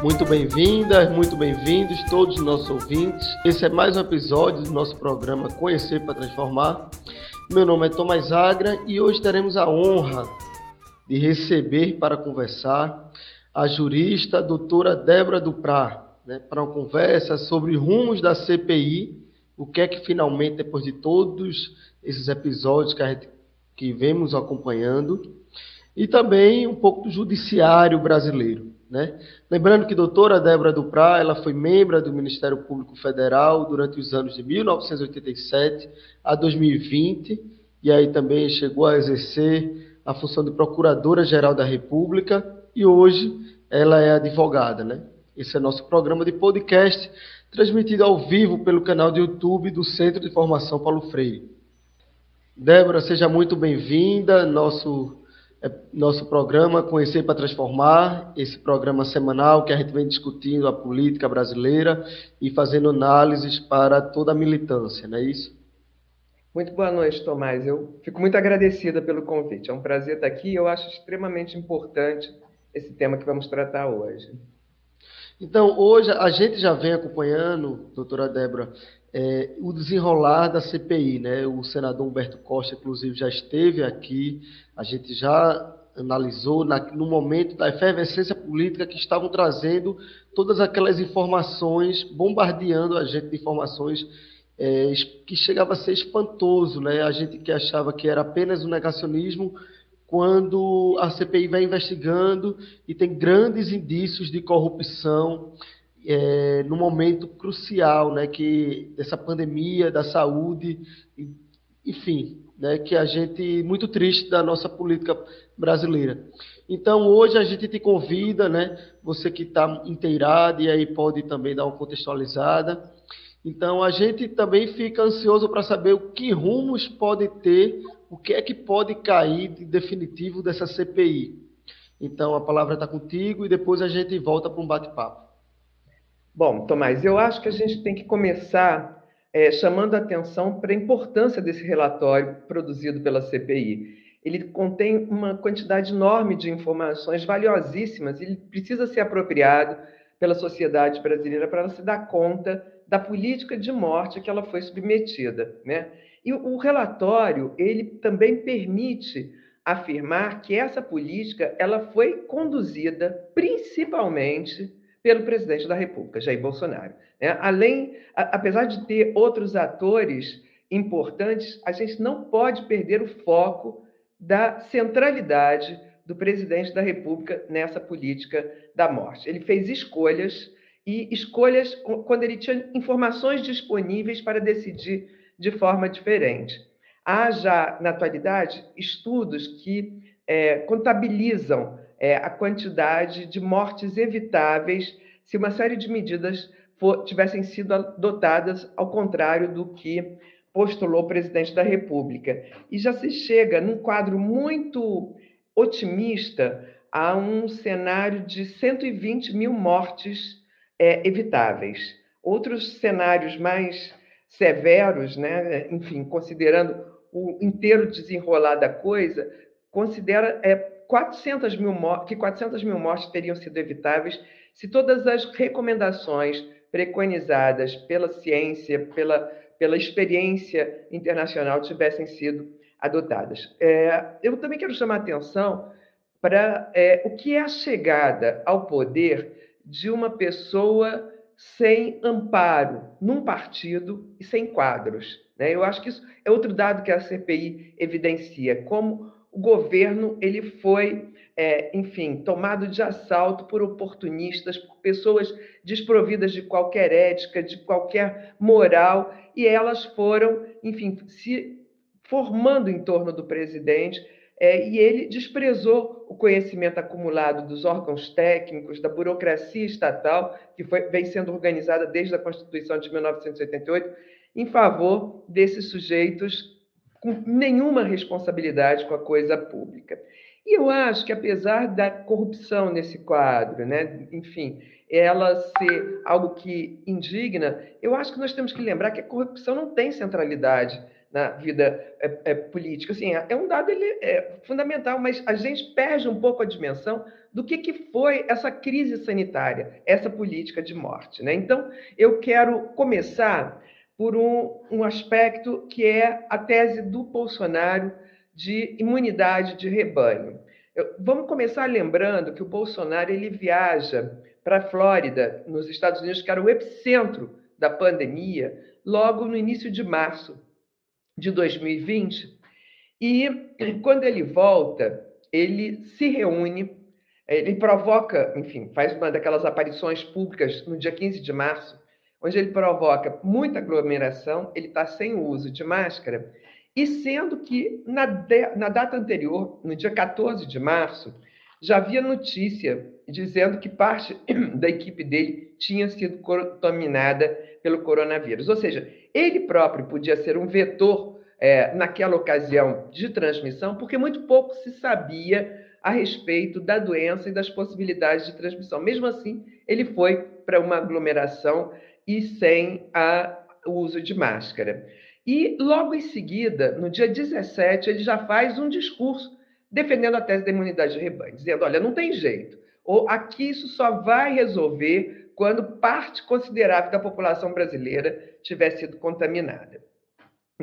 Muito bem-vindas, muito bem-vindos todos os nossos ouvintes. Esse é mais um episódio do nosso programa Conhecer para Transformar. Meu nome é Tomás Agra e hoje teremos a honra de receber para conversar a jurista a doutora Débora Duprá, né, para uma conversa sobre rumos da CPI, o que é que finalmente, depois de todos esses episódios que, a gente, que vemos acompanhando, e também um pouco do judiciário brasileiro. Né? Lembrando que a doutora Débora Duprá ela foi membro do Ministério Público Federal durante os anos de 1987 a 2020 e aí também chegou a exercer a função de Procuradora-Geral da República e hoje ela é advogada. Né? Esse é nosso programa de podcast transmitido ao vivo pelo canal do YouTube do Centro de Formação Paulo Freire. Débora, seja muito bem-vinda. Nosso nosso programa Conhecer para Transformar, esse programa semanal que a gente vem discutindo a política brasileira e fazendo análises para toda a militância, não é isso? Muito boa noite, Tomás. Eu fico muito agradecida pelo convite. É um prazer estar aqui. Eu acho extremamente importante esse tema que vamos tratar hoje. Então, hoje a gente já vem acompanhando, doutora Débora, é, o desenrolar da CPI, né? O senador Humberto Costa, inclusive, já esteve aqui, a gente já analisou na, no momento da efervescência política que estavam trazendo todas aquelas informações, bombardeando a gente de informações é, que chegava a ser espantoso, né? A gente que achava que era apenas um negacionismo, quando a CPI vai investigando e tem grandes indícios de corrupção, é, no momento crucial, né, que dessa pandemia da saúde, enfim, né, que a gente muito triste da nossa política brasileira. Então hoje a gente te convida, né, você que está inteirado e aí pode também dar uma contextualizada. Então a gente também fica ansioso para saber o que rumos pode ter, o que é que pode cair de definitivo dessa CPI. Então a palavra está contigo e depois a gente volta para um bate-papo. Bom, Tomás, eu acho que a gente tem que começar é, chamando a atenção para a importância desse relatório produzido pela CPI. Ele contém uma quantidade enorme de informações valiosíssimas ele precisa ser apropriado pela sociedade brasileira para ela se dar conta da política de morte que ela foi submetida. Né? E o relatório ele também permite afirmar que essa política ela foi conduzida principalmente pelo presidente da República, Jair Bolsonaro. Né? Além, a, apesar de ter outros atores importantes, a gente não pode perder o foco da centralidade do presidente da República nessa política da morte. Ele fez escolhas e escolhas quando ele tinha informações disponíveis para decidir de forma diferente. Há já, na atualidade, estudos que é, contabilizam é, a quantidade de mortes evitáveis se uma série de medidas for, tivessem sido adotadas ao contrário do que postulou o presidente da República. E já se chega num quadro muito otimista a um cenário de 120 mil mortes é, evitáveis. Outros cenários mais severos, né, enfim, considerando o inteiro desenrolar da coisa, considera é, 400 mil que 400 mil mortes teriam sido evitáveis se todas as recomendações preconizadas pela ciência, pela, pela experiência internacional tivessem sido adotadas. É, eu também quero chamar atenção para é, o que é a chegada ao poder de uma pessoa sem amparo num partido e sem quadros. Né? Eu acho que isso é outro dado que a CPI evidencia, como o governo ele foi, é, enfim, tomado de assalto por oportunistas, por pessoas desprovidas de qualquer ética, de qualquer moral, e elas foram, enfim, se formando em torno do presidente. É, e ele desprezou o conhecimento acumulado dos órgãos técnicos, da burocracia estatal, que foi, vem sendo organizada desde a Constituição de 1988, em favor desses sujeitos com nenhuma responsabilidade com a coisa pública. E eu acho que, apesar da corrupção nesse quadro, né, enfim, ela ser algo que indigna, eu acho que nós temos que lembrar que a corrupção não tem centralidade na vida é, é, política. Assim, é, é um dado ele, é fundamental, mas a gente perde um pouco a dimensão do que, que foi essa crise sanitária, essa política de morte. Né? Então, eu quero começar por um, um aspecto que é a tese do Bolsonaro de imunidade de rebanho. Eu, vamos começar lembrando que o Bolsonaro ele viaja para a Flórida, nos Estados Unidos, que era o epicentro da pandemia, logo no início de março de 2020. E quando ele volta, ele se reúne, ele provoca, enfim, faz uma daquelas aparições públicas no dia 15 de março, onde ele provoca muita aglomeração, ele está sem uso de máscara, e sendo que na, de, na data anterior, no dia 14 de março, já havia notícia dizendo que parte da equipe dele tinha sido contaminada pelo coronavírus. Ou seja, ele próprio podia ser um vetor é, naquela ocasião de transmissão, porque muito pouco se sabia a respeito da doença e das possibilidades de transmissão. Mesmo assim, ele foi para uma aglomeração e sem a, o uso de máscara. E logo em seguida, no dia 17, ele já faz um discurso defendendo a tese da imunidade de rebanho, dizendo: olha, não tem jeito, ou aqui isso só vai resolver quando parte considerável da população brasileira tiver sido contaminada.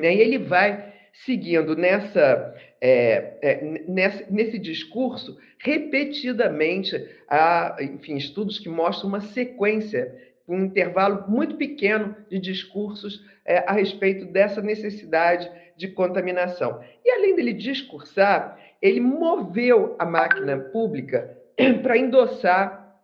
E aí ele vai seguindo nessa, é, é, nesse, nesse discurso repetidamente, enfim, estudos que mostram uma sequência um intervalo muito pequeno de discursos é, a respeito dessa necessidade de contaminação. E além dele discursar, ele moveu a máquina pública para endossar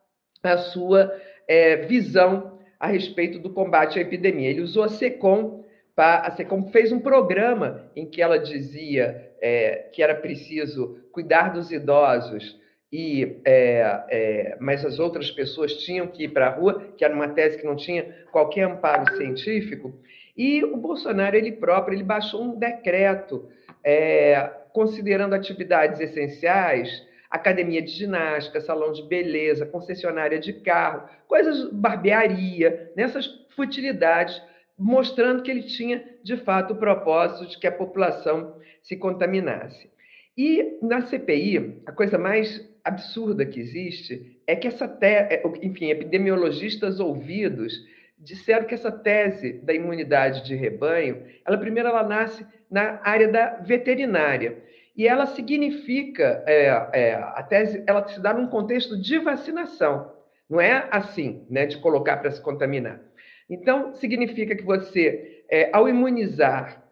a sua é, visão a respeito do combate à epidemia. Ele usou a SECOM, a SECOM fez um programa em que ela dizia é, que era preciso cuidar dos idosos e é, é, mas as outras pessoas tinham que ir para a rua, que era uma tese que não tinha qualquer amparo científico. E o Bolsonaro ele próprio ele baixou um decreto é, considerando atividades essenciais, academia de ginástica, salão de beleza, concessionária de carro, coisas barbearia, nessas futilidades, mostrando que ele tinha de fato o propósito de que a população se contaminasse. E na CPI, a coisa mais absurda que existe é que essa tese, é, enfim, epidemiologistas ouvidos disseram que essa tese da imunidade de rebanho, ela primeiro ela nasce na área da veterinária e ela significa é, é, a tese, ela se dá num contexto de vacinação, não é assim, né, de colocar para se contaminar. Então significa que você, é, ao imunizar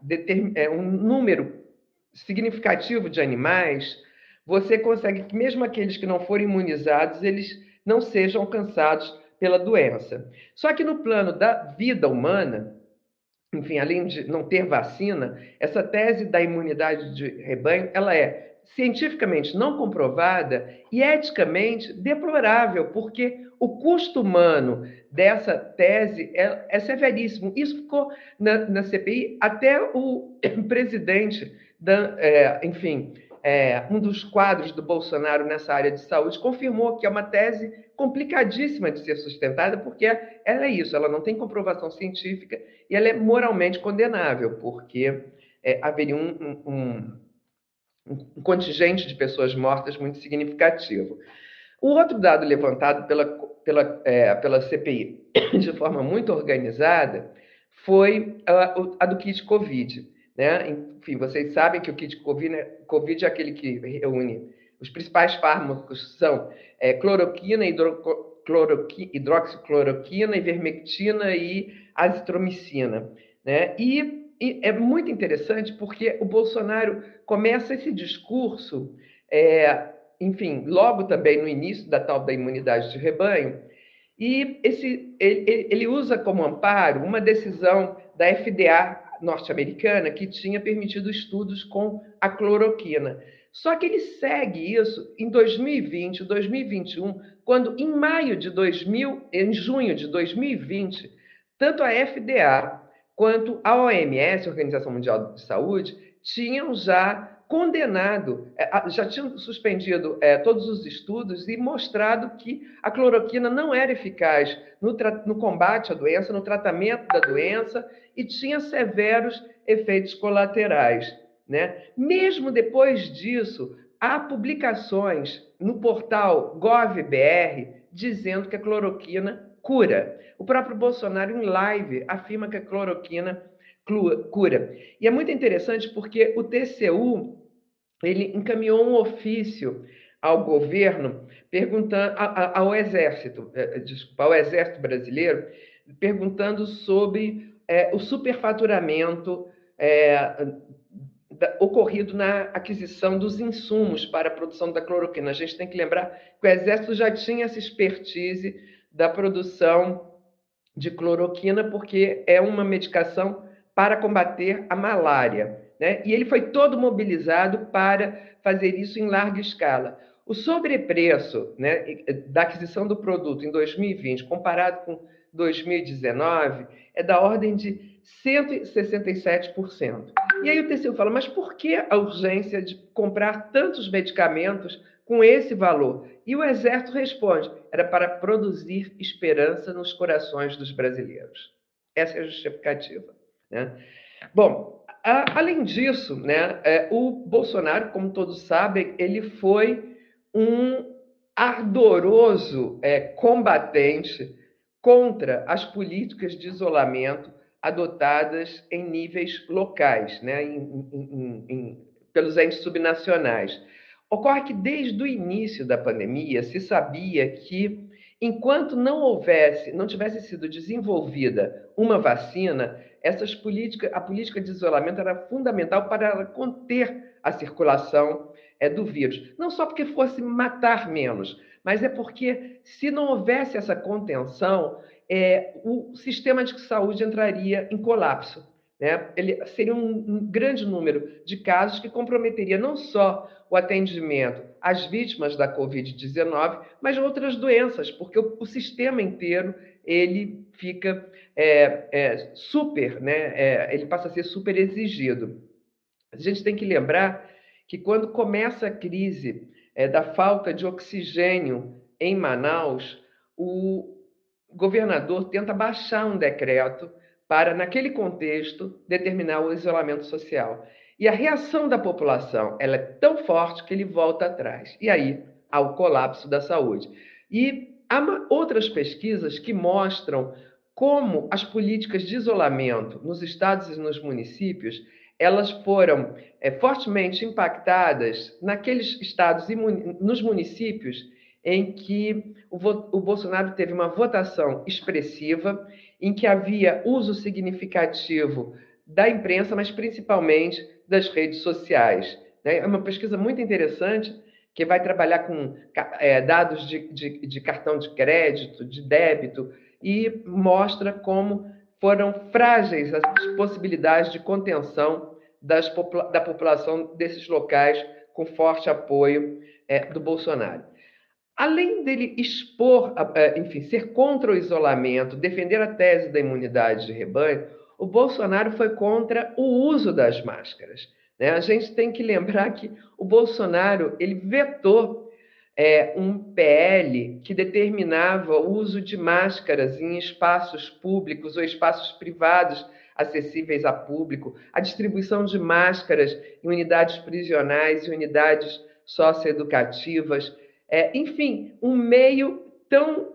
é, um número significativo de animais, você consegue que mesmo aqueles que não forem imunizados, eles não sejam alcançados pela doença. Só que no plano da vida humana, enfim, além de não ter vacina, essa tese da imunidade de rebanho, ela é cientificamente não comprovada e eticamente deplorável, porque o custo humano dessa tese é, é severíssimo. Isso ficou na, na, CPI até o presidente, da, é, enfim, é, um dos quadros do Bolsonaro nessa área de saúde, confirmou que é uma tese complicadíssima de ser sustentada, porque ela é isso, ela não tem comprovação científica e ela é moralmente condenável, porque é, haveria um, um, um, contingente de pessoas mortas muito significativo. O outro dado levantado pela, pela, é, pela CPI de forma muito organizada foi a, a do kit Covid. Né? Enfim, vocês sabem que o kit COVID, né? COVID é aquele que reúne os principais fármacos são é, cloroquina, hidroxicloroquina, ivermectina e azitromicina. Né? E, e, é muito interessante porque o Bolsonaro começa esse discurso, é, enfim, logo também no início da tal da imunidade de rebanho, e esse, ele, ele usa como amparo uma decisão da FDA norte-americana que tinha permitido estudos com a cloroquina. Só que ele segue isso em 2020, 2021, quando em maio de 2000, em junho de 2020, tanto a FDA quanto a OMS, Organização Mundial de Saúde, tinham já condenado, é, já tinham suspendido é, todos os estudos e mostrado que a cloroquina não era eficaz no, no, combate à doença, no tratamento da doença e tinha severos efeitos colaterais. Né? Mesmo depois disso, há publicações no portal GovBR dizendo que a cloroquina cura. O próprio Bolsonaro, em live, afirma que a cloroquina cura. E é muito interessante porque o TCU ele encaminhou um ofício ao governo perguntando ao exército, é, é, desculpa, ao exército brasileiro, perguntando sobre é, o superfaturamento é, da, ocorrido na aquisição dos insumos para a produção da cloroquina. A gente tem que lembrar que o exército já tinha essa expertise da produção de cloroquina porque é uma medicação para combater a malária. Né? E ele foi todo mobilizado para fazer isso em larga escala. O sobrepreço né, da aquisição do produto em 2020, comparado com 2019, é da ordem de 167%. E aí o TCU fala, mas por que a urgência de comprar tantos medicamentos com esse valor? E o Exército responde, era para produzir esperança nos corações dos brasileiros. Essa é a justificativa. Né? Bom, além disso, né, é, o Bolsonaro, como todos sabem, ele foi um ardoroso é, combatente contra as políticas de isolamento adotadas em níveis locais, né, em, em, em, pelos entes subnacionais. Ocorre que desde o início da pandemia se sabia que enquanto não houvesse, não tivesse sido desenvolvida uma vacina, essas políticas, a política de isolamento era fundamental para conter a circulação é, do vírus. Não só porque fosse matar menos, mas é porque se não houvesse essa contenção, é, o sistema de saúde entraria em colapso. Né? Ele seria um, um grande número de casos que comprometeria não só o atendimento às vítimas da Covid-19, mas outras doenças, porque o, o sistema inteiro ele fica é, é, super, né? É, ele passa a ser super exigido. A gente tem que lembrar que quando começa a crise é, da falta de oxigênio em Manaus, o governador tenta baixar um decreto para, naquele contexto, determinar o isolamento social. E a reação da população ela é tão forte que ele volta atrás. E aí há o colapso da saúde. E há outras pesquisas que mostram como as políticas de isolamento nos estados e nos municípios elas foram é, fortemente impactadas naqueles estados e nos municípios em que o, o Bolsonaro teve uma votação expressiva, em que havia uso significativo da imprensa, mas principalmente das redes sociais. Né? É uma pesquisa muito interessante que vai trabalhar com é, dados de, de, de cartão de crédito, de débito, e mostra como foram frágeis as possibilidades de contenção das, da população desses locais com forte apoio é, do Bolsonaro. Além dele expor, é, enfim, ser contra o isolamento, defender a tese da imunidade de rebanho, o Bolsonaro foi contra o uso das máscaras. Né? A gente tem que lembrar que o Bolsonaro ele vetou é, um PL que determinava o uso de máscaras em espaços públicos ou espaços privados acessíveis a público, a distribuição de máscaras em unidades prisionais e unidades socioeducativas, é, enfim, um meio tão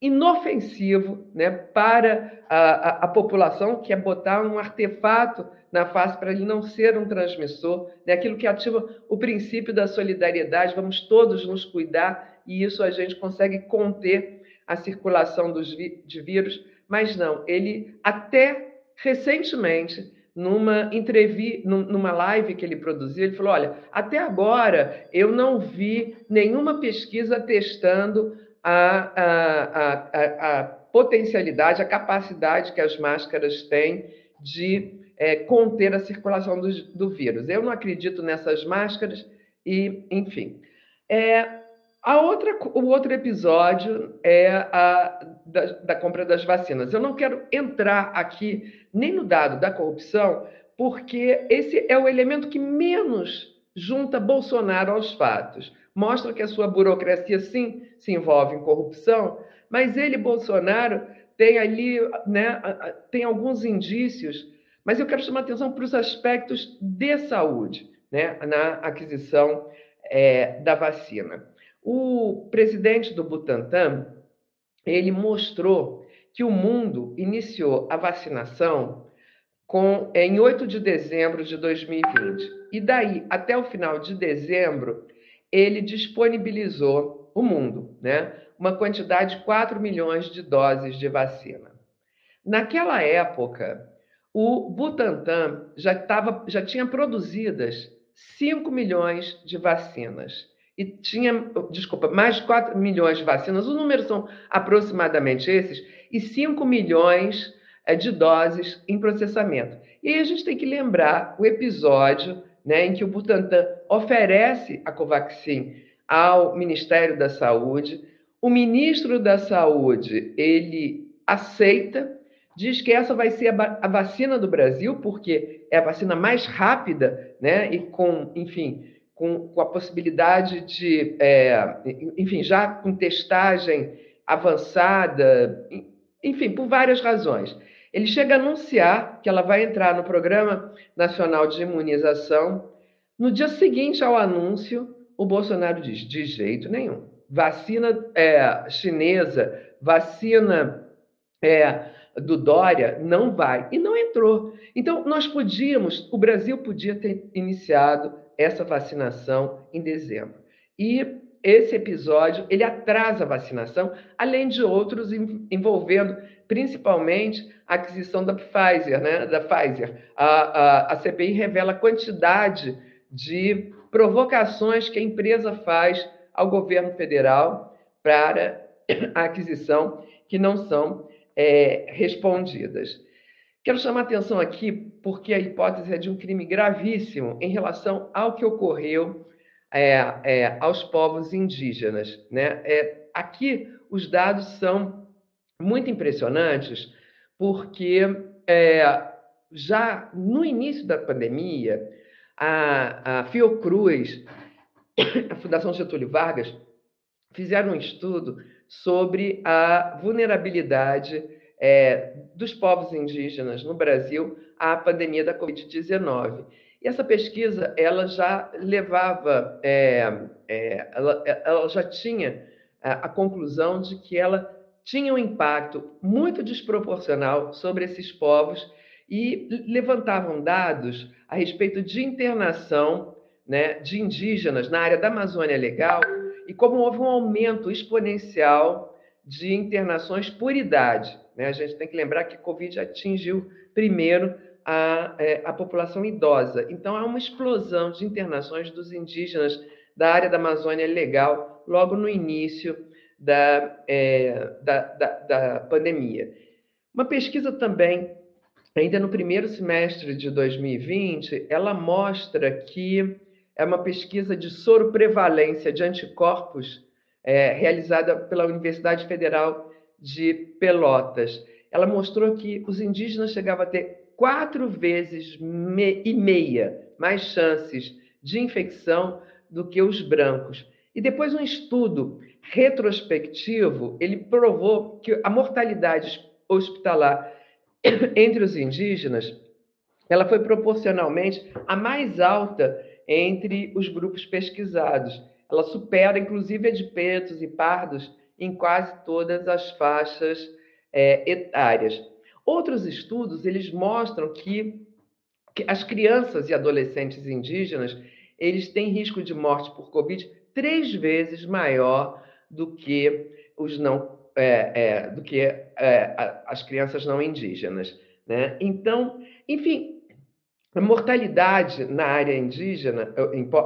inofensivo né, para a, a, a população, que é botar um artefato na face para ele não ser um transmissor, né? aquilo que ativa o princípio da solidariedade, vamos todos nos cuidar, e isso a gente consegue conter a circulação dos de vírus, mas não, ele até recentemente, numa entrevista, numa live que ele produziu, ele falou: olha, até agora eu não vi nenhuma pesquisa testando a, a, a, a potencialidade, a capacidade que as máscaras têm de é, conter a circulação do, do, vírus. Eu não acredito nessas máscaras e, enfim. É, a outra, o outro episódio é a da, da compra das vacinas. Eu não quero entrar aqui nem no dado da corrupção, porque esse é o elemento que menos junta Bolsonaro aos fatos. Mostra que a sua burocracia, sim, se envolve em corrupção, mas ele, Bolsonaro, tem ali, né, tem alguns indícios, mas eu quero chamar atenção para os aspectos de saúde, né, na aquisição é, da vacina. O presidente do Butantan, ele mostrou que o mundo iniciou a vacinação com, em 8 de dezembro de 2020. E daí, até o final de dezembro, ele disponibilizou o mundo, né? uma quantidade de 4 milhões de doses de vacina. Naquela época, o Butantan já, tava, já tinha produzidas 5 milhões de vacinas. E tinha, desculpa, mais de 4 milhões de vacinas, os números são aproximadamente esses, e 5 milhões é, de doses em processamento. E aí a gente tem que lembrar o episódio né, em que o Butantan oferece a Covaxin ao Ministério da Saúde. O ministro da Saúde ele aceita, diz que essa vai ser a, vacina do Brasil, porque é a vacina mais rápida, né, e com, enfim, com, com a possibilidade de, é, enfim, já com testagem avançada, enfim, por várias razões. Ele chega a anunciar que ela vai entrar no Programa Nacional de Imunização. No dia seguinte ao anúncio, o Bolsonaro diz: de jeito nenhum. Vacina é, chinesa, vacina é, do Dória, não vai. E não entrou. Então, nós podíamos, o Brasil podia ter iniciado essa vacinação em dezembro. E esse episódio ele atrasa a vacinação, além de outros envolvendo principalmente a aquisição da Pfizer, né? Da Pfizer. A, a, a CPI revela a quantidade de provocações que a empresa faz ao governo federal para a aquisição que não são é, respondidas. Quero chamar atenção aqui porque a hipótese é de um crime gravíssimo em relação ao que ocorreu é, é, aos povos indígenas. Né? É, aqui os dados são muito impressionantes, porque é, já no início da pandemia, a, a Fiocruz, a Fundação Getúlio Vargas, fizeram um estudo sobre a vulnerabilidade é, dos povos indígenas no Brasil à pandemia da Covid-19. E essa pesquisa ela já levava, é, é, ela, ela, já tinha a, a conclusão de que ela tinha um impacto muito desproporcional sobre esses povos e levantavam dados a respeito de internação né, de indígenas na área da Amazônia Legal e como houve um aumento exponencial de internações por idade. Né? A gente tem que lembrar que a Covid atingiu primeiro a, é, a população idosa. Então, há uma explosão de internações dos indígenas da área da Amazônia Legal logo no início da, é, da, da, da pandemia. Uma pesquisa também, ainda no primeiro semestre de 2020, ela mostra que é uma pesquisa de soro prevalência de anticorpos é, realizada pela Universidade Federal de Pelotas. Ela mostrou que os indígenas chegavam a ter quatro vezes me e meia mais chances de infecção do que os brancos. E depois um estudo retrospectivo, ele provou que a mortalidade hospitalar entre os indígenas, ela foi proporcionalmente a mais alta entre os grupos pesquisados. Ela supera, inclusive, a de pretos e pardos em quase todas as faixas é, etárias. Outros estudos eles mostram que, que as crianças e adolescentes indígenas eles têm risco de morte por Covid três vezes maior do que os não é, é, do que é, as crianças não indígenas. Né? Então, enfim, a mortalidade na área indígena,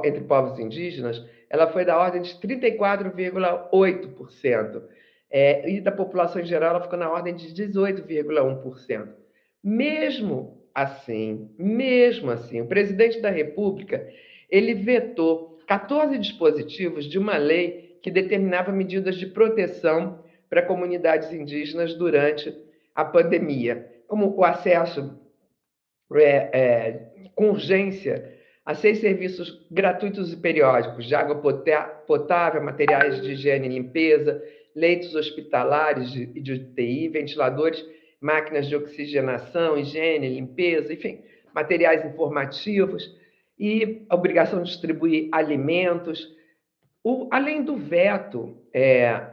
entre povos indígenas, ela foi da ordem de 34,8%. É, e da população em geral, ela ficou na ordem de 18,1%. Mesmo assim, mesmo assim, o presidente da República, ele vetou 14 dispositivos de uma lei que determinava medidas de proteção para comunidades indígenas durante a pandemia, como o acesso é, é, com urgência a seis serviços gratuitos e periódicos de água potável, materiais de higiene e limpeza, leitos hospitalares e de UTI, ventiladores, máquinas de oxigenação, higiene, limpeza, enfim, materiais informativos e a obrigação de distribuir alimentos. O, além do veto, é,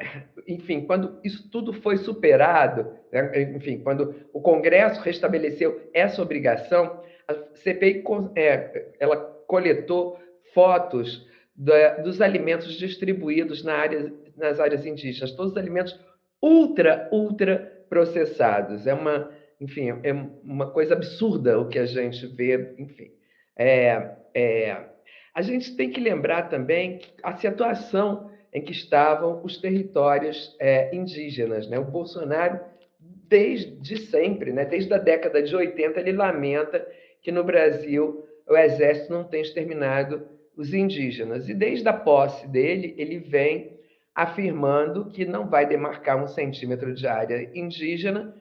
enfim, quando isso tudo foi superado, né, enfim, quando o Congresso restabeleceu essa obrigação, a CPI é, ela coletou fotos da, dos alimentos distribuídos na área, nas áreas indígenas, todos os alimentos ultra, ultra processados. É uma, enfim, é uma coisa absurda o que a gente vê, enfim. É, é, a gente tem que lembrar também a situação em que estavam os territórios é, indígenas. Né? O Bolsonaro, desde sempre, né? desde a década de 80, ele lamenta que no Brasil o exército não tem exterminado os indígenas. E desde a posse dele, ele vem afirmando que não vai demarcar um centímetro de área indígena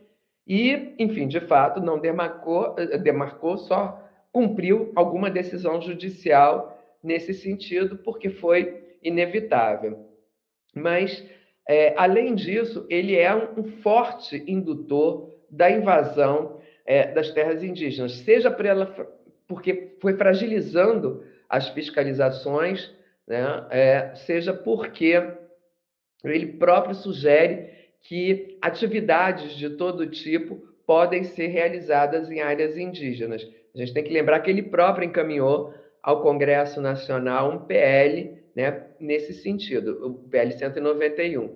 e, enfim, de fato, não demarcou, demarcou só cumpriu alguma decisão judicial nesse sentido, porque foi inevitável. Mas, é, além disso, ele é um, forte indutor da invasão é, das terras indígenas, seja por ela, porque foi fragilizando as fiscalizações, né, é, seja porque ele próprio sugere que atividades de todo tipo podem ser realizadas em áreas indígenas. A gente tem que lembrar que ele próprio encaminhou ao Congresso Nacional um PL né, nesse sentido, o PL 191.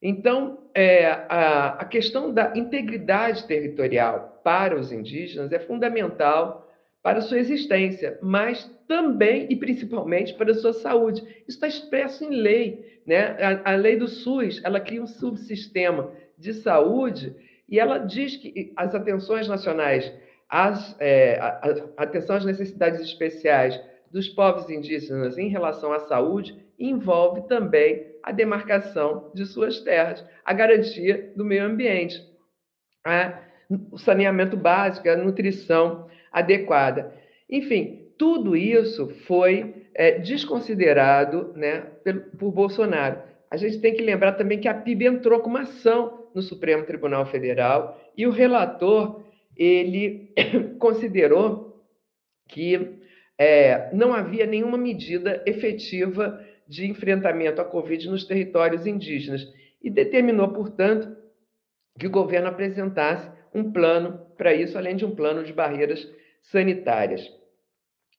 Então, é, a, a questão da integridade territorial para os indígenas é fundamental para sua existência, mas também e principalmente para sua saúde. Isso está expresso em lei. Né? A, a lei do SUS ela cria um subsistema de saúde e ela diz que as atenções nacionais, as, é, a, a atenção às necessidades especiais dos povos indígenas em relação à saúde envolve também a demarcação de suas terras, a garantia do meio ambiente, a, o saneamento básico, a nutrição adequada. Enfim, tudo isso foi é, desconsiderado né, por Bolsonaro. A gente tem que lembrar também que a PIB entrou com uma ação no Supremo Tribunal Federal e o relator ele considerou que é, não havia nenhuma medida efetiva de enfrentamento à Covid nos territórios indígenas e determinou, portanto, que o governo apresentasse um plano para isso, além de um plano de barreiras sanitárias.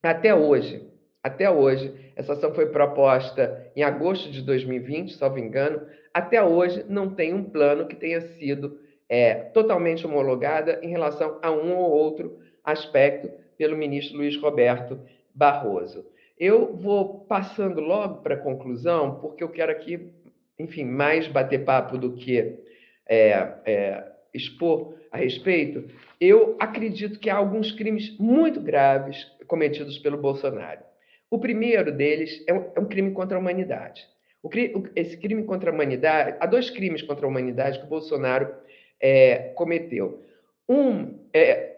Até hoje, até hoje, essa ação foi proposta em agosto de 2020, salvo engano, até hoje não tem um plano que tenha sido é, totalmente homologada em relação a um ou outro aspecto pelo ministro Luiz Roberto Barroso. Eu vou passando logo para a conclusão, porque eu quero aqui, enfim, mais bater papo do que é, é, expor a respeito, eu acredito que há alguns crimes muito graves cometidos pelo Bolsonaro. O primeiro deles é um, é um crime contra a humanidade. O, esse crime contra a humanidade, há dois crimes contra a humanidade que o Bolsonaro é, cometeu. Um é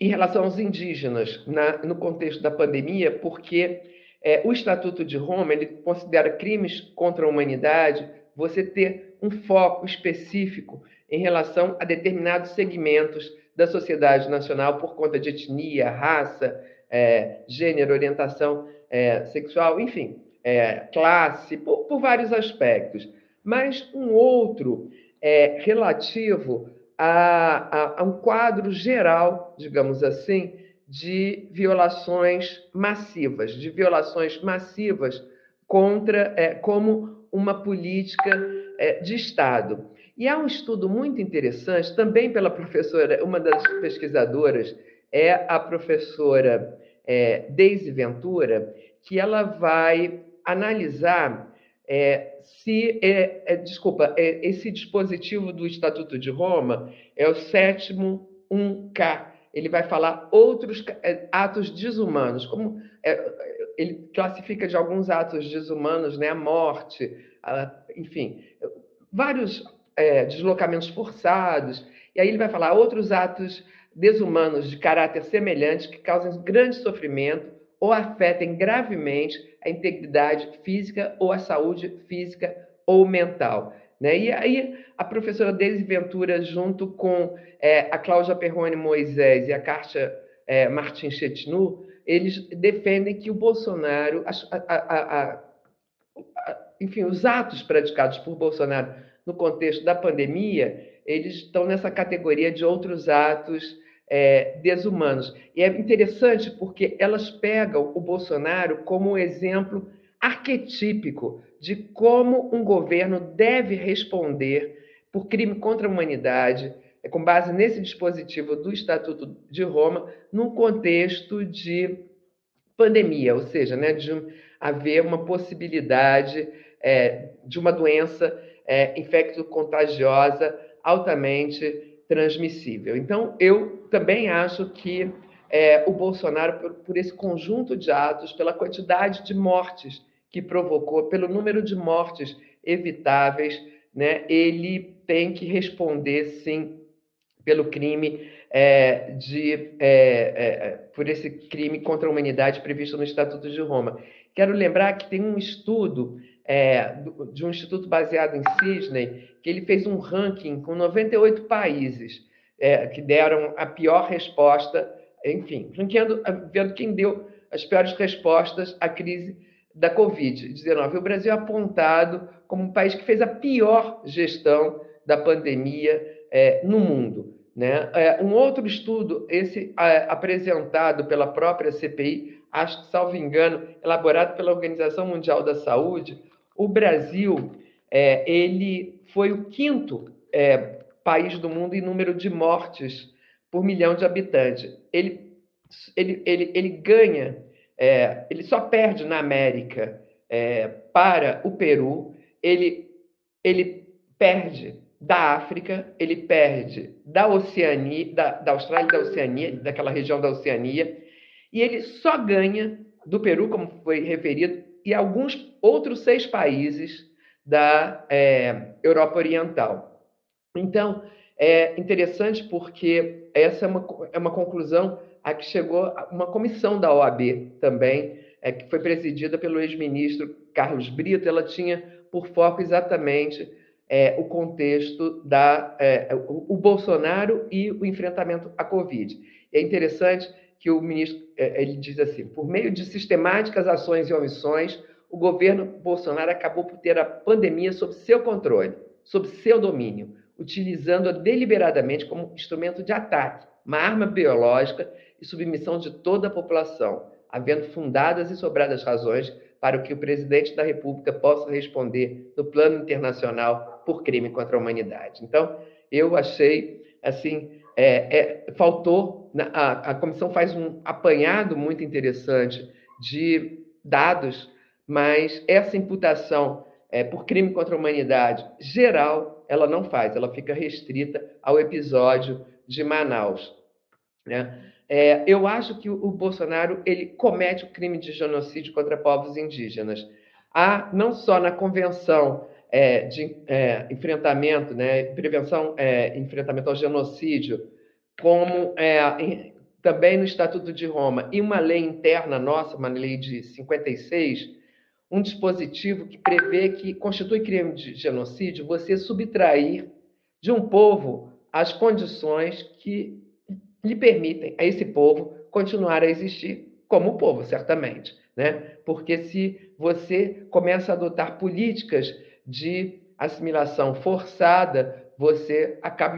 em relação aos indígenas, na, no contexto da pandemia, porque é, o Estatuto de Roma ele considera crimes contra a humanidade você ter um foco específico em relação a determinados segmentos da sociedade nacional por conta de etnia, raça, é, gênero, orientação é, sexual, enfim, é, classe, por, por, vários aspectos. Mas um outro é relativo a, a, a um quadro geral, digamos assim, de violações massivas, de violações massivas contra, é, como uma política é, de Estado. E há um estudo muito interessante, também pela professora, uma das pesquisadoras é a professora é, Deise Ventura, que ela vai analisar é, se, é, é, desculpa, é, esse dispositivo do Estatuto de Roma é o sétimo 1K. Ele vai falar outros é, atos desumanos, como é, ele classifica de alguns atos desumanos, né, a morte, a, enfim, vários deslocamentos forçados, e aí ele vai falar outros atos desumanos de caráter semelhante que causam grande sofrimento ou afetem gravemente a integridade física ou a saúde física ou mental. Né? E aí a professora Deise Ventura, junto com é, a Cláudia Perrone Moisés e a Kátia é, Martins Chetinu, eles defendem que o Bolsonaro, a, a, a, enfim, os atos praticados por Bolsonaro no contexto da pandemia, eles estão nessa categoria de outros atos é, desumanos. E é interessante porque elas pegam o Bolsonaro como um exemplo arquetípico de como um governo deve responder por crime contra a humanidade, é, com base nesse dispositivo do Estatuto de Roma, num contexto de pandemia, ou seja, né, de haver uma possibilidade é, de uma doença é, infecto-contagiosa altamente transmissível. Então, eu também acho que é, o Bolsonaro, por, por esse conjunto de atos, pela quantidade de mortes que provocou, pelo número de mortes evitáveis, né, ele tem que responder, sim, pelo crime é, de é, é, por esse crime contra a humanidade previsto no Estatuto de Roma. Quero lembrar que tem um estudo é, de um instituto baseado em Sydney que ele fez um ranking com 98 países é, que deram a pior resposta, enfim, ranqueando, vendo quem deu as piores respostas à crise da Covid-19. O Brasil é apontado como um país que fez a pior gestão da pandemia é, no mundo. Né? É, um outro estudo, esse é, apresentado pela própria CPI, acho que, salvo engano, elaborado pela Organização Mundial da Saúde, o Brasil é, ele foi o quinto é, país do mundo em número de mortes por milhão de habitantes. Ele, ele, ele, ele ganha é, ele só perde na América é, para o Peru, ele, ele perde da África, ele perde da Oceania, da, da Austrália da Oceania, daquela região da Oceania, e ele só ganha do Peru, como foi referido, e alguns outros seis países da é, Europa Oriental. Então, é interessante porque essa é uma, é uma conclusão a que chegou uma comissão da OAB também, é, que foi presidida pelo ex-ministro Carlos Brito. Ela tinha por foco exatamente é, o contexto da é, o, o, Bolsonaro e o enfrentamento à Covid. É interessante que o ministro é, ele diz assim: por meio de sistemáticas ações e omissões, o governo Bolsonaro acabou por ter a pandemia sob seu controle, sob seu domínio, utilizando-a deliberadamente como instrumento de ataque, uma arma biológica e submissão de toda a população, havendo fundadas e sobradas razões para que o presidente da República possa responder no plano internacional por crime contra a humanidade. Então, eu achei assim, é, é, faltou a, a comissão faz um apanhado muito interessante de dados, mas essa imputação é, por crime contra a humanidade geral ela não faz, ela fica restrita ao episódio de Manaus. Né? É, eu acho que o Bolsonaro ele comete o crime de genocídio contra povos indígenas. Há, não só na Convenção é, de é, Enfrentamento, né, Prevenção é, Enfrentamento ao Genocídio, como é, também no Estatuto de Roma, e uma lei interna nossa, uma lei de 56, um dispositivo que prevê que constitui crime de genocídio você subtrair de um povo as condições que lhe permitem a esse povo continuar a existir como povo, certamente. Né? Porque se você começa a adotar políticas de assimilação forçada, você acaba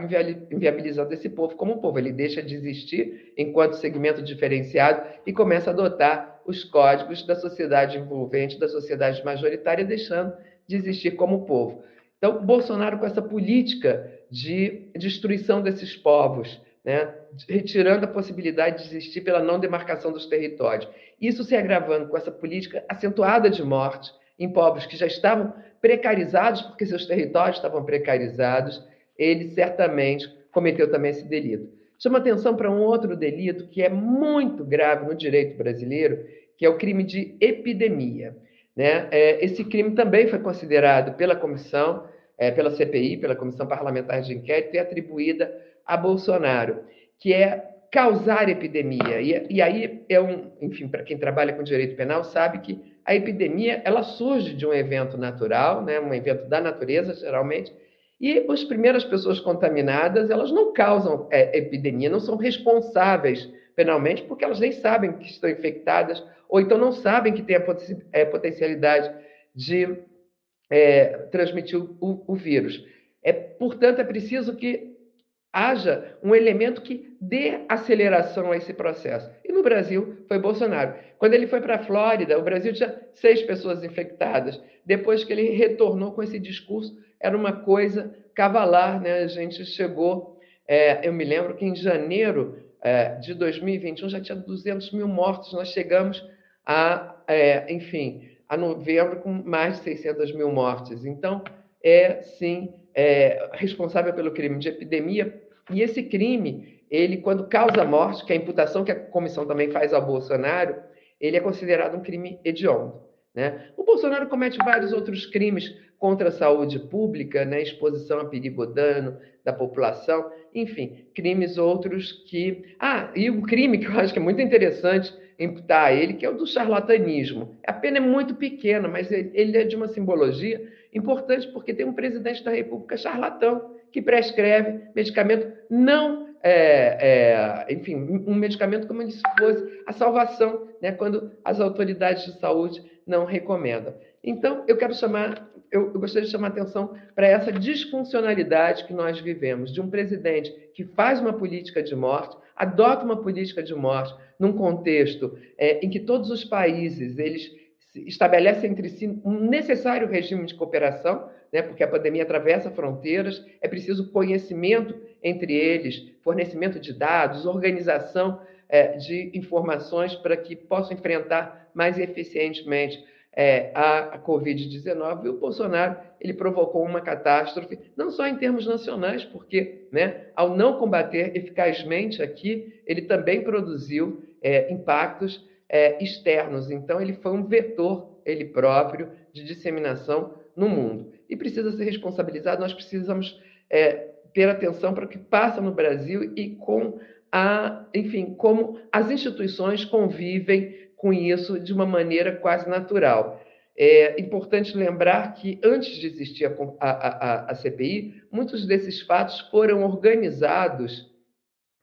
inviabilizando esse povo como povo. Ele deixa de existir enquanto segmento diferenciado e começa a adotar os códigos da sociedade envolvente, da sociedade majoritária, deixando de existir como povo. Então, Bolsonaro, com essa política de destruição desses povos, né, retirando a possibilidade de existir pela não demarcação dos territórios. Isso se agravando com essa política acentuada de morte em povos que já estavam precarizados, porque seus territórios estavam precarizados, ele certamente cometeu também esse delito. Chama atenção para um outro delito que é muito grave no direito brasileiro, que é o crime de epidemia. Né? É, esse crime também foi considerado pela comissão, é, pela CPI, pela Comissão Parlamentar de Inquérito, e atribuída a Bolsonaro, que é causar epidemia. E aí é um, enfim, para quem trabalha com direito penal sabe que a epidemia ela surge de um evento natural, né, um evento da natureza geralmente, e as primeiras pessoas contaminadas elas não causam é, epidemia, não são responsáveis penalmente porque elas nem sabem que estão infectadas ou então não sabem que têm a é, potencialidade de é, transmitir o, o vírus. É, portanto, é preciso que haja um elemento que dê aceleração a esse processo. E no Brasil foi Bolsonaro. Quando ele foi para a Flórida, o Brasil tinha seis pessoas infectadas. Depois que ele retornou com esse discurso, era uma coisa cavalar, né? A gente chegou, é, eu me lembro que em janeiro é, de 2021 já tinha 200 mil mortos. Nós chegamos a, é, enfim, a novembro com mais de 600 mil mortes. Então, é sim é, responsável pelo crime de epidemia. E esse crime, ele quando causa morte, que é a imputação que a comissão também faz ao Bolsonaro, ele é considerado um crime hediondo. Né? O Bolsonaro comete vários outros crimes contra a saúde pública, né? exposição a perigo dano da população, enfim, crimes outros que. Ah, e um crime que eu acho que é muito interessante imputar a ele, que é o do charlatanismo. A pena é muito pequena, mas ele é de uma simbologia Importante porque tem um presidente da República charlatão que prescreve medicamento não, é, é, enfim, um medicamento como se fosse a salvação, né, quando as autoridades de saúde não recomendam. Então, eu quero chamar, eu, eu gostaria de chamar atenção para essa disfuncionalidade que nós vivemos, de um presidente que faz uma política de morte, adota uma política de morte num contexto é, em que todos os países eles estabelece entre si um necessário regime de cooperação, né, porque a pandemia atravessa fronteiras, é preciso conhecimento entre eles, fornecimento de dados, organização é, de informações para que possam enfrentar mais eficientemente é, a, a Covid-19. E o Bolsonaro ele provocou uma catástrofe, não só em termos nacionais, porque, né, ao não combater eficazmente aqui, ele também produziu é, impactos é, externos. Então, ele foi um vetor, ele próprio, de disseminação no mundo. E precisa ser responsabilizado, nós precisamos é, ter atenção para o que passa no Brasil e com a, enfim, como as instituições convivem com isso de uma maneira quase natural. É importante lembrar que, antes de existir a, a, a, CPI, muitos desses fatos foram organizados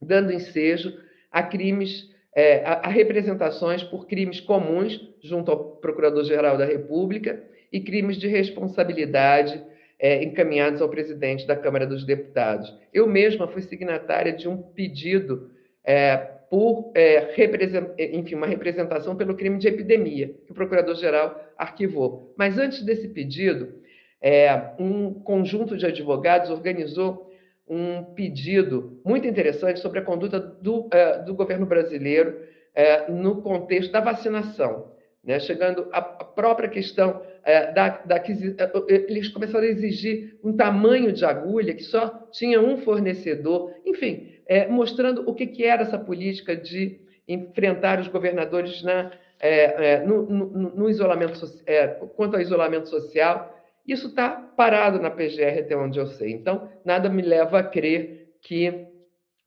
dando ensejo a crimes é, a, a, representações por crimes comuns junto ao Procurador-Geral da República e crimes de responsabilidade é, encaminhados ao presidente da Câmara dos Deputados. Eu mesma fui signatária de um pedido é, por é, enfim, uma representação pelo crime de epidemia, que o Procurador-Geral arquivou. Mas antes desse pedido, é, um conjunto de advogados organizou um pedido muito interessante sobre a conduta do, é, do governo brasileiro é, no contexto da vacinação, né? chegando à própria questão é, da, da eles começaram a exigir um tamanho de agulha que só tinha um fornecedor, enfim, mostrando o que, que era essa política de enfrentar os governadores na, no, no, no, isolamento quanto ao isolamento social isso está parado na PGR até onde eu sei. Então, nada me leva a crer que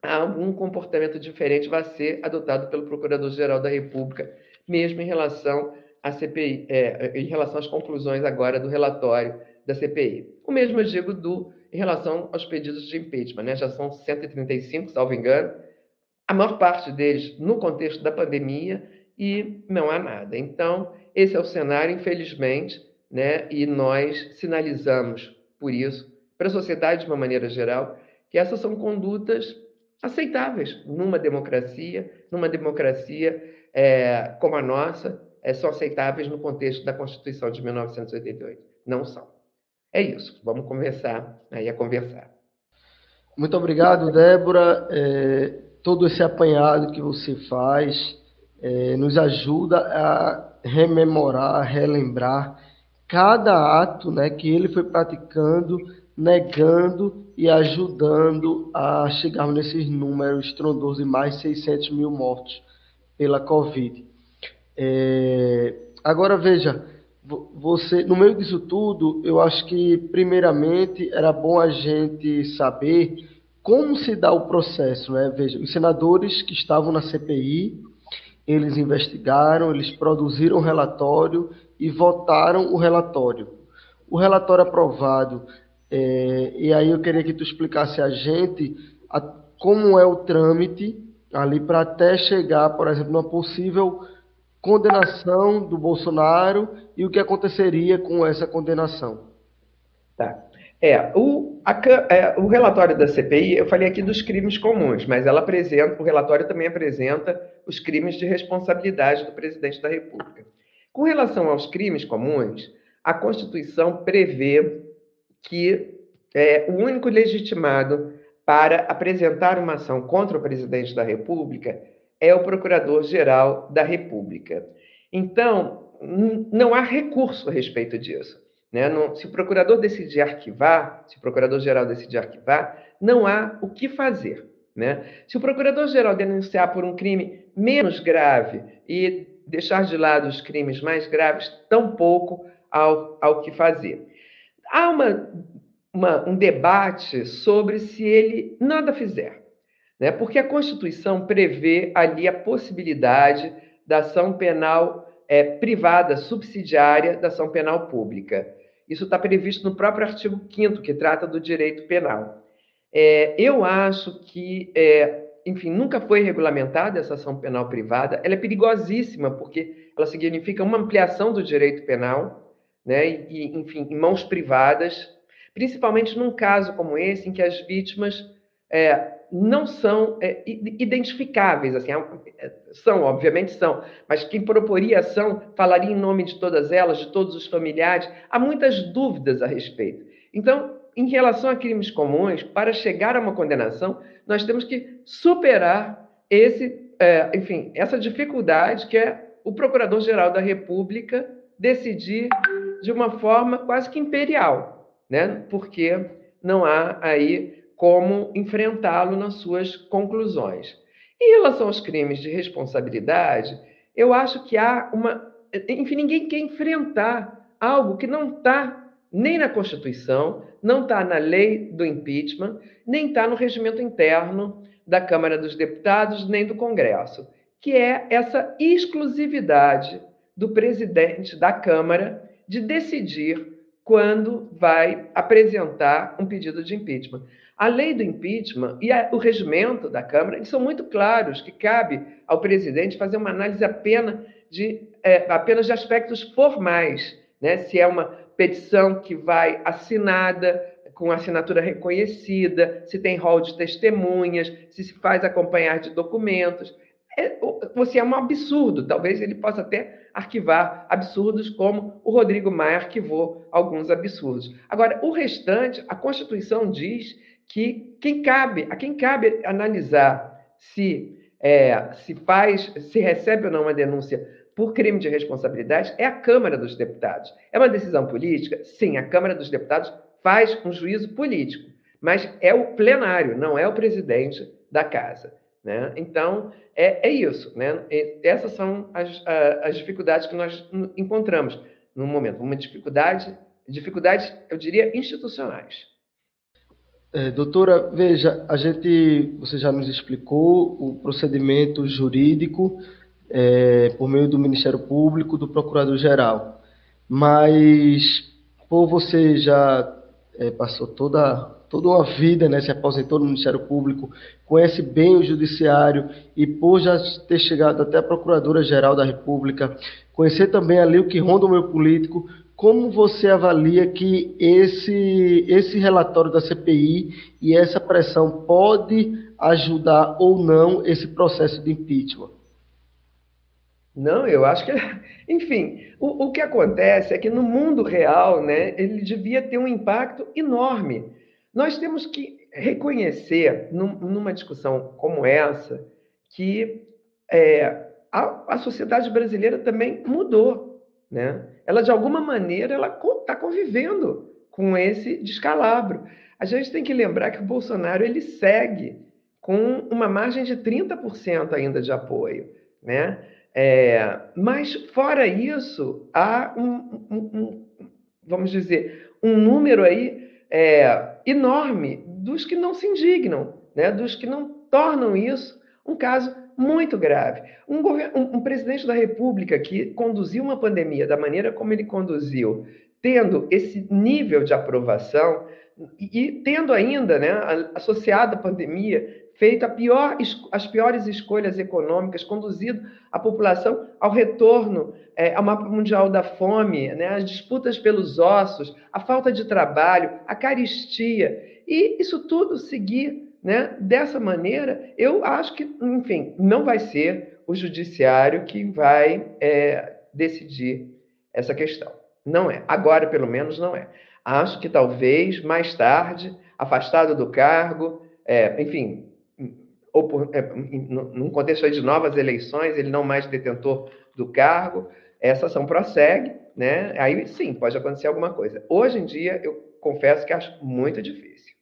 algum comportamento diferente vai ser adotado pelo Procurador-Geral da República, mesmo em relação à CPI, é, em relação às conclusões agora do relatório da CPI. O mesmo eu digo do, em relação aos pedidos de impeachment, né? já são 135, salvo engano, a maior parte deles no contexto da pandemia e não há nada. Então, esse é o cenário, infelizmente, né? e nós sinalizamos por isso para a sociedade de uma maneira geral que essas são condutas aceitáveis numa democracia, numa democracia é, como a nossa, é, são aceitáveis no contexto da Constituição de 1988. Não são. É isso. Vamos começar aí a conversar. Muito obrigado, Débora. É, todo esse apanhado que você faz é, nos ajuda a rememorar, a relembrar cada ato né, que ele foi praticando, negando e ajudando a chegarmos nesses números estrondosos de mais de 600 mil mortos pela Covid. É... Agora veja, você, no meio disso tudo, eu acho que primeiramente era bom a gente saber como se dá o processo, né? Veja, os senadores que estavam na CPI, eles investigaram, eles produziram o relatório e votaram o relatório. O relatório aprovado, é, e aí eu queria que tu explicasse a gente a, como é o trâmite ali para até chegar, por exemplo, numa possível condenação do Bolsonaro e o que aconteceria com essa condenação. Tá. É o, a, é, o relatório da CPI, eu falei aqui dos crimes comuns, mas ela apresenta, o relatório também apresenta os crimes de responsabilidade do presidente da República. Com relação aos crimes comuns, a Constituição prevê que é, o único legitimado para apresentar uma ação contra o presidente da República é o Procurador-Geral da República. Então, não há recurso a respeito disso. Né? Não, se o procurador decidir arquivar, se o procurador-geral decidir arquivar, não há o que fazer. Né? Se o procurador-geral denunciar por um crime menos grave e deixar de lado os crimes mais graves, tampouco ao, ao que fazer. Há uma, uma, um debate sobre se ele nada fizer, né? porque a Constituição prevê ali a possibilidade da ação penal é, privada, subsidiária da ação penal pública. Isso está previsto no próprio artigo 5 que trata do direito penal. É, eu acho que, é, enfim, nunca foi regulamentada essa ação penal privada. Ela é perigosíssima, porque ela significa uma ampliação do direito penal, né? E, enfim, em mãos privadas, principalmente num caso como esse, em que as vítimas é, não são é, identificáveis, assim, é, são, obviamente são, mas quem proporia ação falaria em nome de todas elas, de todos os familiares, há muitas dúvidas a respeito. Então, em relação a crimes comuns, para chegar a uma condenação, nós temos que superar esse, é, enfim, essa dificuldade que é o Procurador-Geral da República decidir de uma forma quase que imperial, né? porque não há aí como enfrentá-lo nas suas conclusões. Em relação aos crimes de responsabilidade, eu acho que há uma. Enfim, ninguém quer enfrentar algo que não está nem na Constituição, não está na lei do impeachment, nem está no regimento interno da Câmara dos Deputados, nem do Congresso, que é essa exclusividade do presidente da Câmara de decidir quando vai apresentar um pedido de impeachment. A lei do impeachment e a, o regimento da Câmara são muito claros que cabe ao presidente fazer uma análise apenas de, é, apenas de aspectos formais, né? se é uma petição que vai assinada, com assinatura reconhecida, se tem rol de testemunhas, se se faz acompanhar de documentos. É, você é um absurdo, talvez ele possa até arquivar absurdos como o Rodrigo Maia arquivou alguns absurdos. Agora, o restante, a Constituição diz que quem cabe, a quem cabe analisar se é, se faz, se recebe ou não uma denúncia por crime de responsabilidade é a Câmara dos Deputados. É uma decisão política? Sim, a Câmara dos Deputados faz um juízo político, mas é o plenário, não é o presidente da casa. Né? Então, é, é isso. Né? essas são as, as dificuldades que nós encontramos no momento. Uma dificuldade, dificuldades, eu diria, institucionais. É, doutora, veja, a gente, você já nos explicou o procedimento jurídico é, por meio do Ministério Público, do Procurador-Geral, mas por você já é, passou toda toda uma vida, né, se aposentou no Ministério Público, conhece bem o Judiciário e por já ter chegado até a Procuradora-Geral da República, conhecer também ali o que ronda o meio político, como você avalia que esse, esse relatório da CPI e essa pressão pode ajudar ou não esse processo de impeachment? Não, eu acho que, enfim, o, o que acontece é que no mundo real, né, ele devia ter um impacto enorme. Nós temos que reconhecer, num, numa discussão como essa, que é, a, a sociedade brasileira também mudou. Né? Ela, de alguma maneira, ela está convivendo com esse descalabro. A gente tem que lembrar que o Bolsonaro ele segue com uma margem de 30% ainda de apoio. Né? É, mas, fora isso, há um, um, um, vamos dizer, um número aí é, enorme dos que não se indignam né, dos que não tornam isso um caso muito grave. Um, um, presidente da República que conduziu uma pandemia da maneira como ele conduziu, tendo esse nível de aprovação e, e tendo ainda, né, associado à pandemia, feito pior, as piores escolhas econômicas, conduzido a população ao retorno é, ao mapa mundial da fome, né, as disputas pelos ossos, a falta de trabalho, a caristia, e isso tudo seguir né, dessa maneira, eu acho que, enfim, não vai ser o judiciário que vai é, decidir essa questão. Não é. Agora, pelo menos, não é. Acho que talvez mais tarde, afastado do cargo, é, enfim, ou por, é, num contexto de novas eleições, ele não mais detentor do cargo, essa ação prossegue, né? Aí sim, pode acontecer alguma coisa. Hoje em dia, eu confesso que acho muito difícil.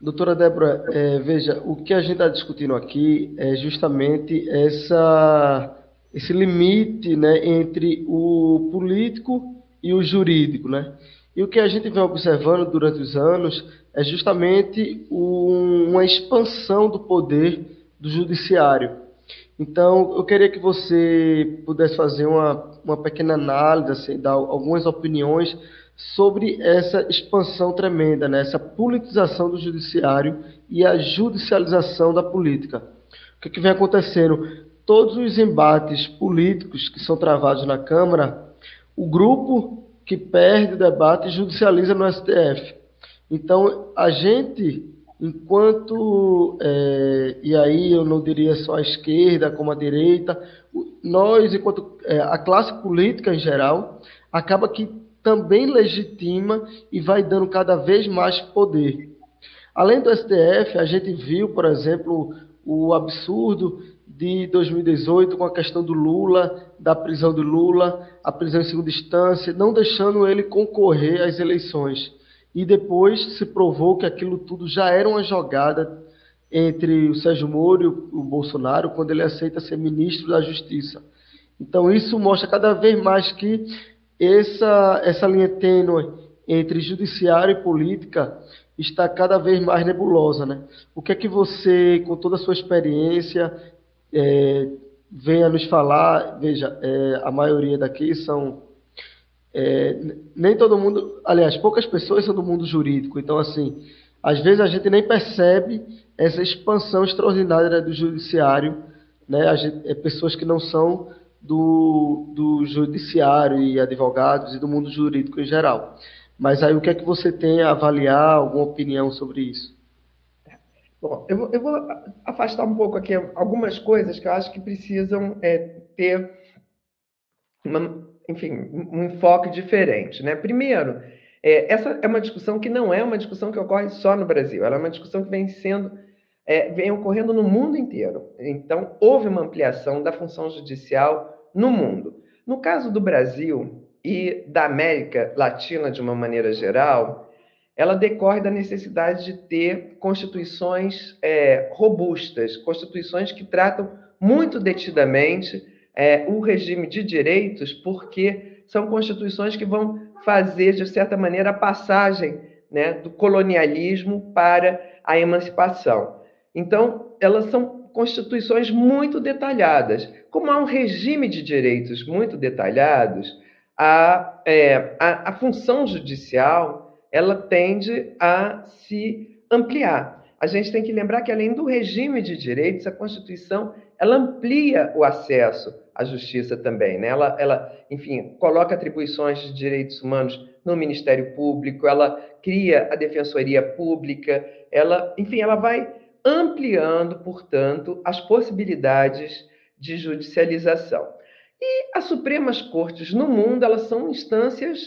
Doutora Débora, é, veja, o que a gente está discutindo aqui é justamente essa, esse limite né, entre o político e o jurídico, né? E o que a gente vem observando durante os anos é justamente um, uma expansão do poder do judiciário. Então, eu queria que você pudesse fazer uma, uma pequena análise, assim, dar algumas opiniões sobre essa expansão tremenda, né? essa politização do judiciário e a judicialização da política. O que, que vem acontecendo? Todos os embates políticos que são travados na Câmara, o grupo que perde o debate judicializa no STF. Então, a gente, enquanto, é, e aí eu não diria só a esquerda como a direita, nós, enquanto é, a classe política em geral, acaba que também legitima e vai dando cada vez mais poder. Além do STF, a gente viu, por exemplo, o absurdo de 2018 com a questão do Lula, da prisão do Lula, a prisão em segunda instância, não deixando ele concorrer às eleições. E depois se provou que aquilo tudo já era uma jogada entre o Sérgio Moro e o Bolsonaro quando ele aceita ser ministro da Justiça. Então isso mostra cada vez mais que essa, essa linha tênue entre judiciário e política está cada vez mais nebulosa. Né? O que é que você, com toda a sua experiência, é, venha nos falar? Veja, é, a maioria daqui são. É, nem todo mundo, aliás, poucas pessoas são do mundo jurídico, então, assim, às vezes a gente nem percebe essa expansão extraordinária do judiciário, né? Gente, é pessoas que não são do, do judiciário e advogados e do mundo jurídico em geral. Mas aí o que é que você tem a avaliar, alguma opinião sobre isso? Bom, eu vou, eu vou afastar um pouco aqui algumas coisas que eu acho que precisam é, ter, uma, enfim, um enfoque diferente. Né? Primeiro, é, essa é uma discussão que não é uma discussão que ocorre só no Brasil, ela é uma discussão que vem sendo é, vem ocorrendo no mundo inteiro. Então, houve uma ampliação da função judicial no mundo. No caso do Brasil e da América Latina de uma maneira geral, ela decorre da necessidade de ter constituições é, robustas, constituições que tratam muito detidamente é, o regime de direitos, porque são constituições que vão fazer, de certa maneira, a passagem né, do colonialismo para a emancipação. Então, elas são constituições muito detalhadas. Como há um regime de direitos muito detalhados, a, é, a, a função judicial ela tende a se ampliar. A gente tem que lembrar que, além do regime de direitos, a Constituição ela amplia o acesso à justiça também. Né? Ela, ela, enfim, coloca atribuições de direitos humanos no Ministério Público, ela cria a Defensoria Pública, ela, enfim, ela vai ampliando, portanto, as possibilidades de judicialização. E as Supremas Cortes no mundo, elas são instâncias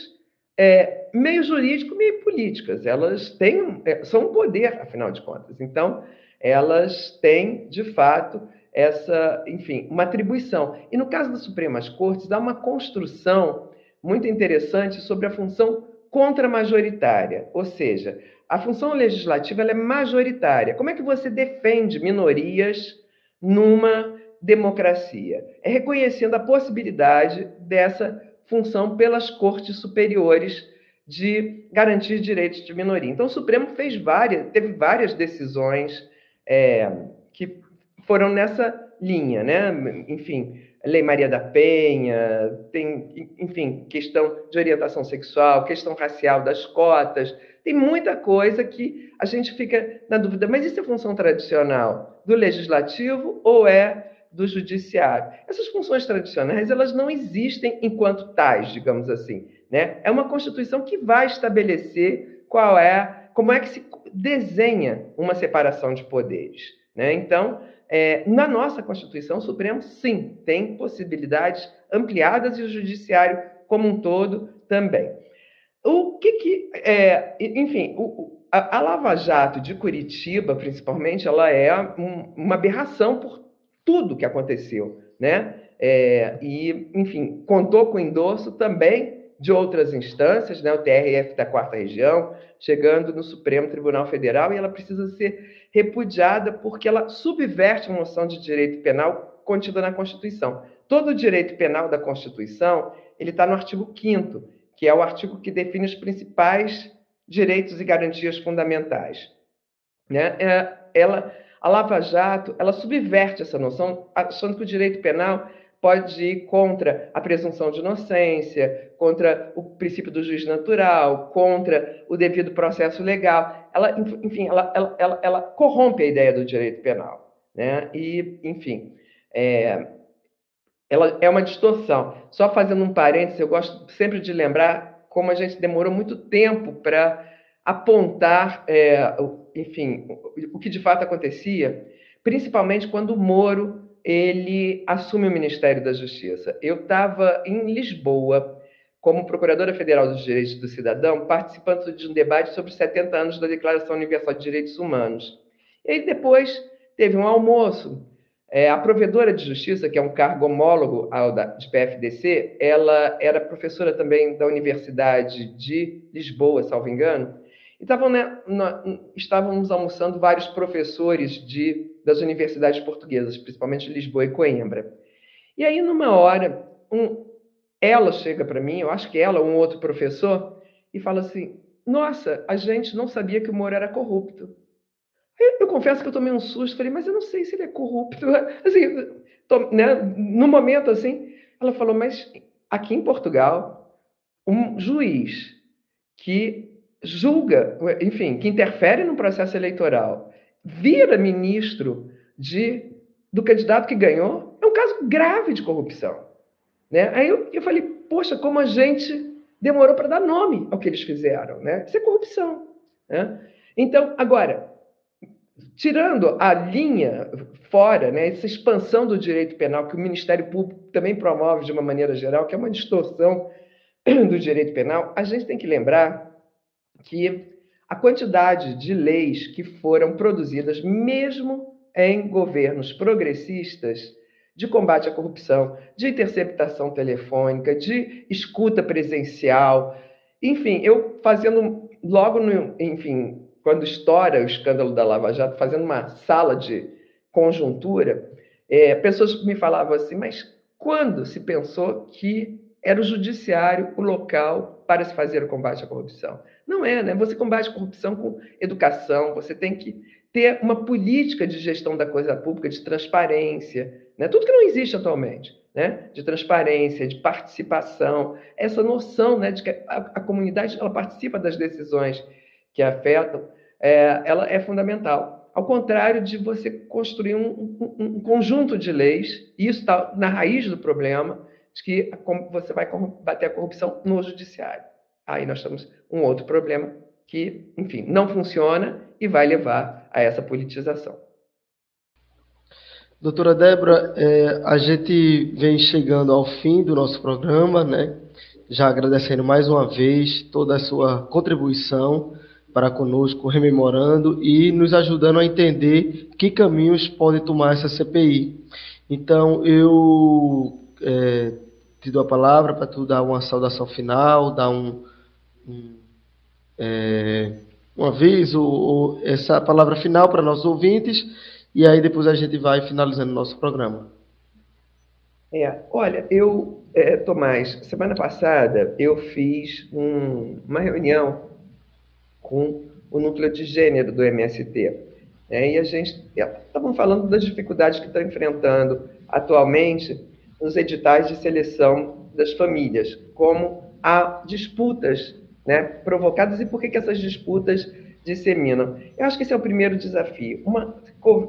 é, meio jurídico, meio políticas. Elas têm, é, são um poder, afinal de contas. Então, elas têm, de fato, essa, enfim, uma atribuição. E no caso das Supremas Cortes, há uma construção muito interessante sobre a função contramajoritária, ou seja, a função legislativa é majoritária. Como é que você defende minorias numa democracia? É reconhecendo a possibilidade dessa função pelas cortes superiores de garantir direitos de minoria. Então, o Supremo fez várias, teve várias decisões é, que foram nessa linha, né? Enfim, Lei Maria da Penha, tem, enfim, questão de orientação sexual, questão racial das cotas, tem muita coisa que a gente fica na dúvida, mas isso é função tradicional do legislativo ou é do judiciário? Essas funções tradicionais, elas não existem enquanto tais, digamos assim, né? É uma constituição que vai estabelecer qual é, como é que se desenha uma separação de poderes, né? Então, é, na nossa Constituição, o Supremo, sim, tem possibilidades ampliadas e o Judiciário como um todo também. O que que. É, enfim, o, a, a, Lava Jato de Curitiba, principalmente, ela é um, uma aberração por tudo que aconteceu, né? É, e, enfim, contou com endosso também de outras instâncias, né? o TRF da Quarta Região, chegando no Supremo Tribunal Federal, e ela precisa ser repudiada porque ela subverte a noção de direito penal contida na Constituição. Todo o direito penal da Constituição ele está no artigo 5 que é o artigo que define os principais direitos e garantias fundamentais. Né? É, ela, a Lava Jato ela subverte essa noção, achando que o direito penal pode ir contra a presunção de inocência, contra o princípio do juiz natural, contra o devido processo legal. Ela, enfim, ela, ela, ela, ela corrompe a ideia do direito penal. Né? E, enfim, é, ela é uma distorção. Só fazendo um parênteses, eu gosto sempre de lembrar como a gente demorou muito tempo para apontar, é, enfim, o que de fato acontecia, principalmente quando o Moro ele assume o Ministério da Justiça. Eu estava em Lisboa, como Procuradora Federal dos Direitos do Cidadão, participando de um debate sobre 70 anos da Declaração Universal de Direitos Humanos. E aí depois teve um almoço. É, a provedora de justiça, que é um cargo homólogo ao da, de PFDC, ela era professora também da Universidade de Lisboa, salvo engano, e estavam, né, estávamos almoçando vários professores de das universidades portuguesas, principalmente Lisboa e Coimbra. E aí, numa hora, um, ela chega para mim, eu acho que ela, um outro professor, e fala assim: Nossa, a gente não sabia que o Moro era corrupto. Eu, eu confesso que eu tomei um susto, falei, mas eu não sei se ele é corrupto. Assim, tô, né, no momento assim, ela falou, mas aqui em Portugal, um juiz que julga, enfim, que interfere no processo eleitoral, vira ministro de, do candidato que ganhou, é um caso grave de corrupção. Né? Aí eu, eu falei, poxa, como a gente demorou para dar nome ao que eles fizeram. Né? Isso é corrupção. Né? Então, agora, tirando a linha fora, né, essa expansão do direito penal que o Ministério Público também promove de uma maneira geral, que é uma distorção do direito penal, a gente tem que lembrar que a quantidade de leis que foram produzidas, mesmo em governos progressistas, de combate à corrupção, de interceptação telefônica, de escuta presencial, enfim, eu fazendo logo no, enfim, quando estoura o escândalo da Lava Jato, fazendo uma sala de conjuntura, é, pessoas me falavam assim, mas quando se pensou que era o judiciário o local para se fazer o combate à corrupção? Não é, né? Você combate a corrupção com educação, você tem que ter uma política de gestão da coisa pública, de transparência, né? tudo que não existe atualmente, né? de transparência, de participação, essa noção né, de que a, a comunidade ela participa das decisões que afetam, é, ela é fundamental. Ao contrário de você construir um, um, um conjunto de leis, e isso está na raiz do problema, de que você vai combater a corrupção no judiciário. Aí nós temos um outro problema que, enfim, não funciona e vai levar a essa politização. Doutora Débora, é, a gente vem chegando ao fim do nosso programa, né? Já agradecendo mais uma vez toda a sua contribuição para conosco, rememorando e nos ajudando a entender que caminhos pode tomar essa CPI. Então, eu é, te dou a palavra para tu dar uma saudação final, dar um, um, é, um aviso, ou essa palavra final para nossos ouvintes, e aí depois a gente vai finalizando o nosso programa. É, olha, eu, é, Tomás, semana passada eu fiz um, uma reunião com o núcleo de gênero do MST. Né, e a gente estava falando das dificuldades que está enfrentando atualmente nos editais de seleção das famílias, como há disputas né, provocadas e por que, que essas disputas disseminam. Eu acho que esse é o primeiro desafio. Uma,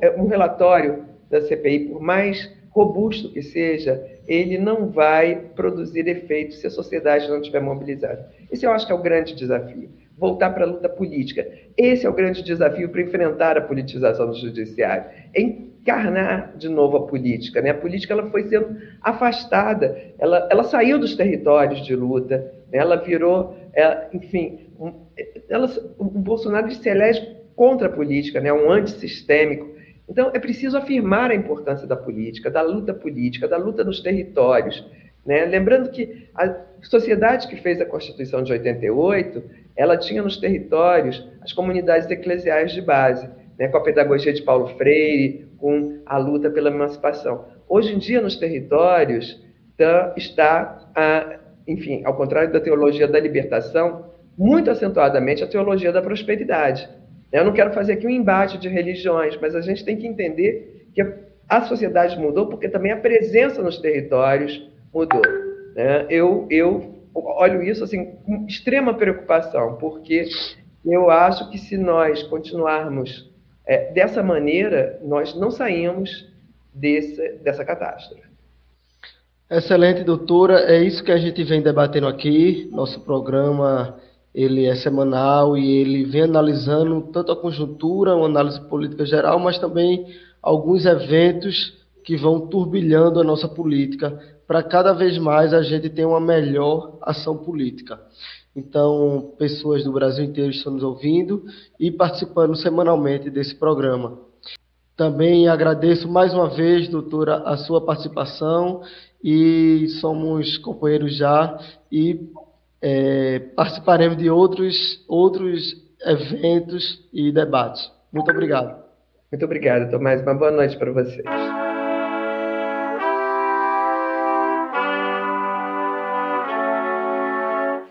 é, um relatório da CPI, por mais robusto que seja, ele não vai produzir efeitos se a sociedade não estiver mobilizada. Esse eu acho que é o grande desafio. Voltar para a luta política. Esse é o grande desafio para enfrentar a politização do judiciário. Encarnar de novo a política. Né? A política ela foi sendo afastada, ela, ela saiu dos territórios de luta, né? ela virou, ela, enfim, um, ela, o Bolsonaro se elege contra a política, né? um antissistêmico. Então, é preciso afirmar a importância da política, da luta política, da luta nos territórios. Né? Lembrando que a sociedade que fez a Constituição de 88, ela tinha nos territórios as comunidades eclesiais de base, né? com a pedagogia de Paulo Freire, com a luta pela emancipação. Hoje em dia, nos territórios, tá, está, a, enfim, ao contrário da teologia da libertação, muito acentuadamente a teologia da prosperidade. Eu não quero fazer aqui um embate de religiões, mas a gente tem que entender que a sociedade mudou porque também a presença nos territórios mudou. Né? Eu, eu olho isso assim com extrema preocupação, porque eu acho que se nós continuarmos é, dessa maneira, nós não saímos desse, dessa catástrofe. Excelente, doutora. É isso que a gente vem debatendo aqui. Nosso programa ele é semanal e ele vem analisando tanto a conjuntura, uma análise política geral, mas também alguns eventos que vão turbilhando a nossa política para cada vez mais a gente ter uma melhor ação política. Então, pessoas do Brasil inteiro estão nos ouvindo e participando semanalmente desse programa. Também agradeço mais uma vez, doutora, a sua participação e somos companheiros já e é, participaremos de outros, outros eventos e debates. Muito obrigado. Muito obrigado, Tomás. Uma boa noite para vocês.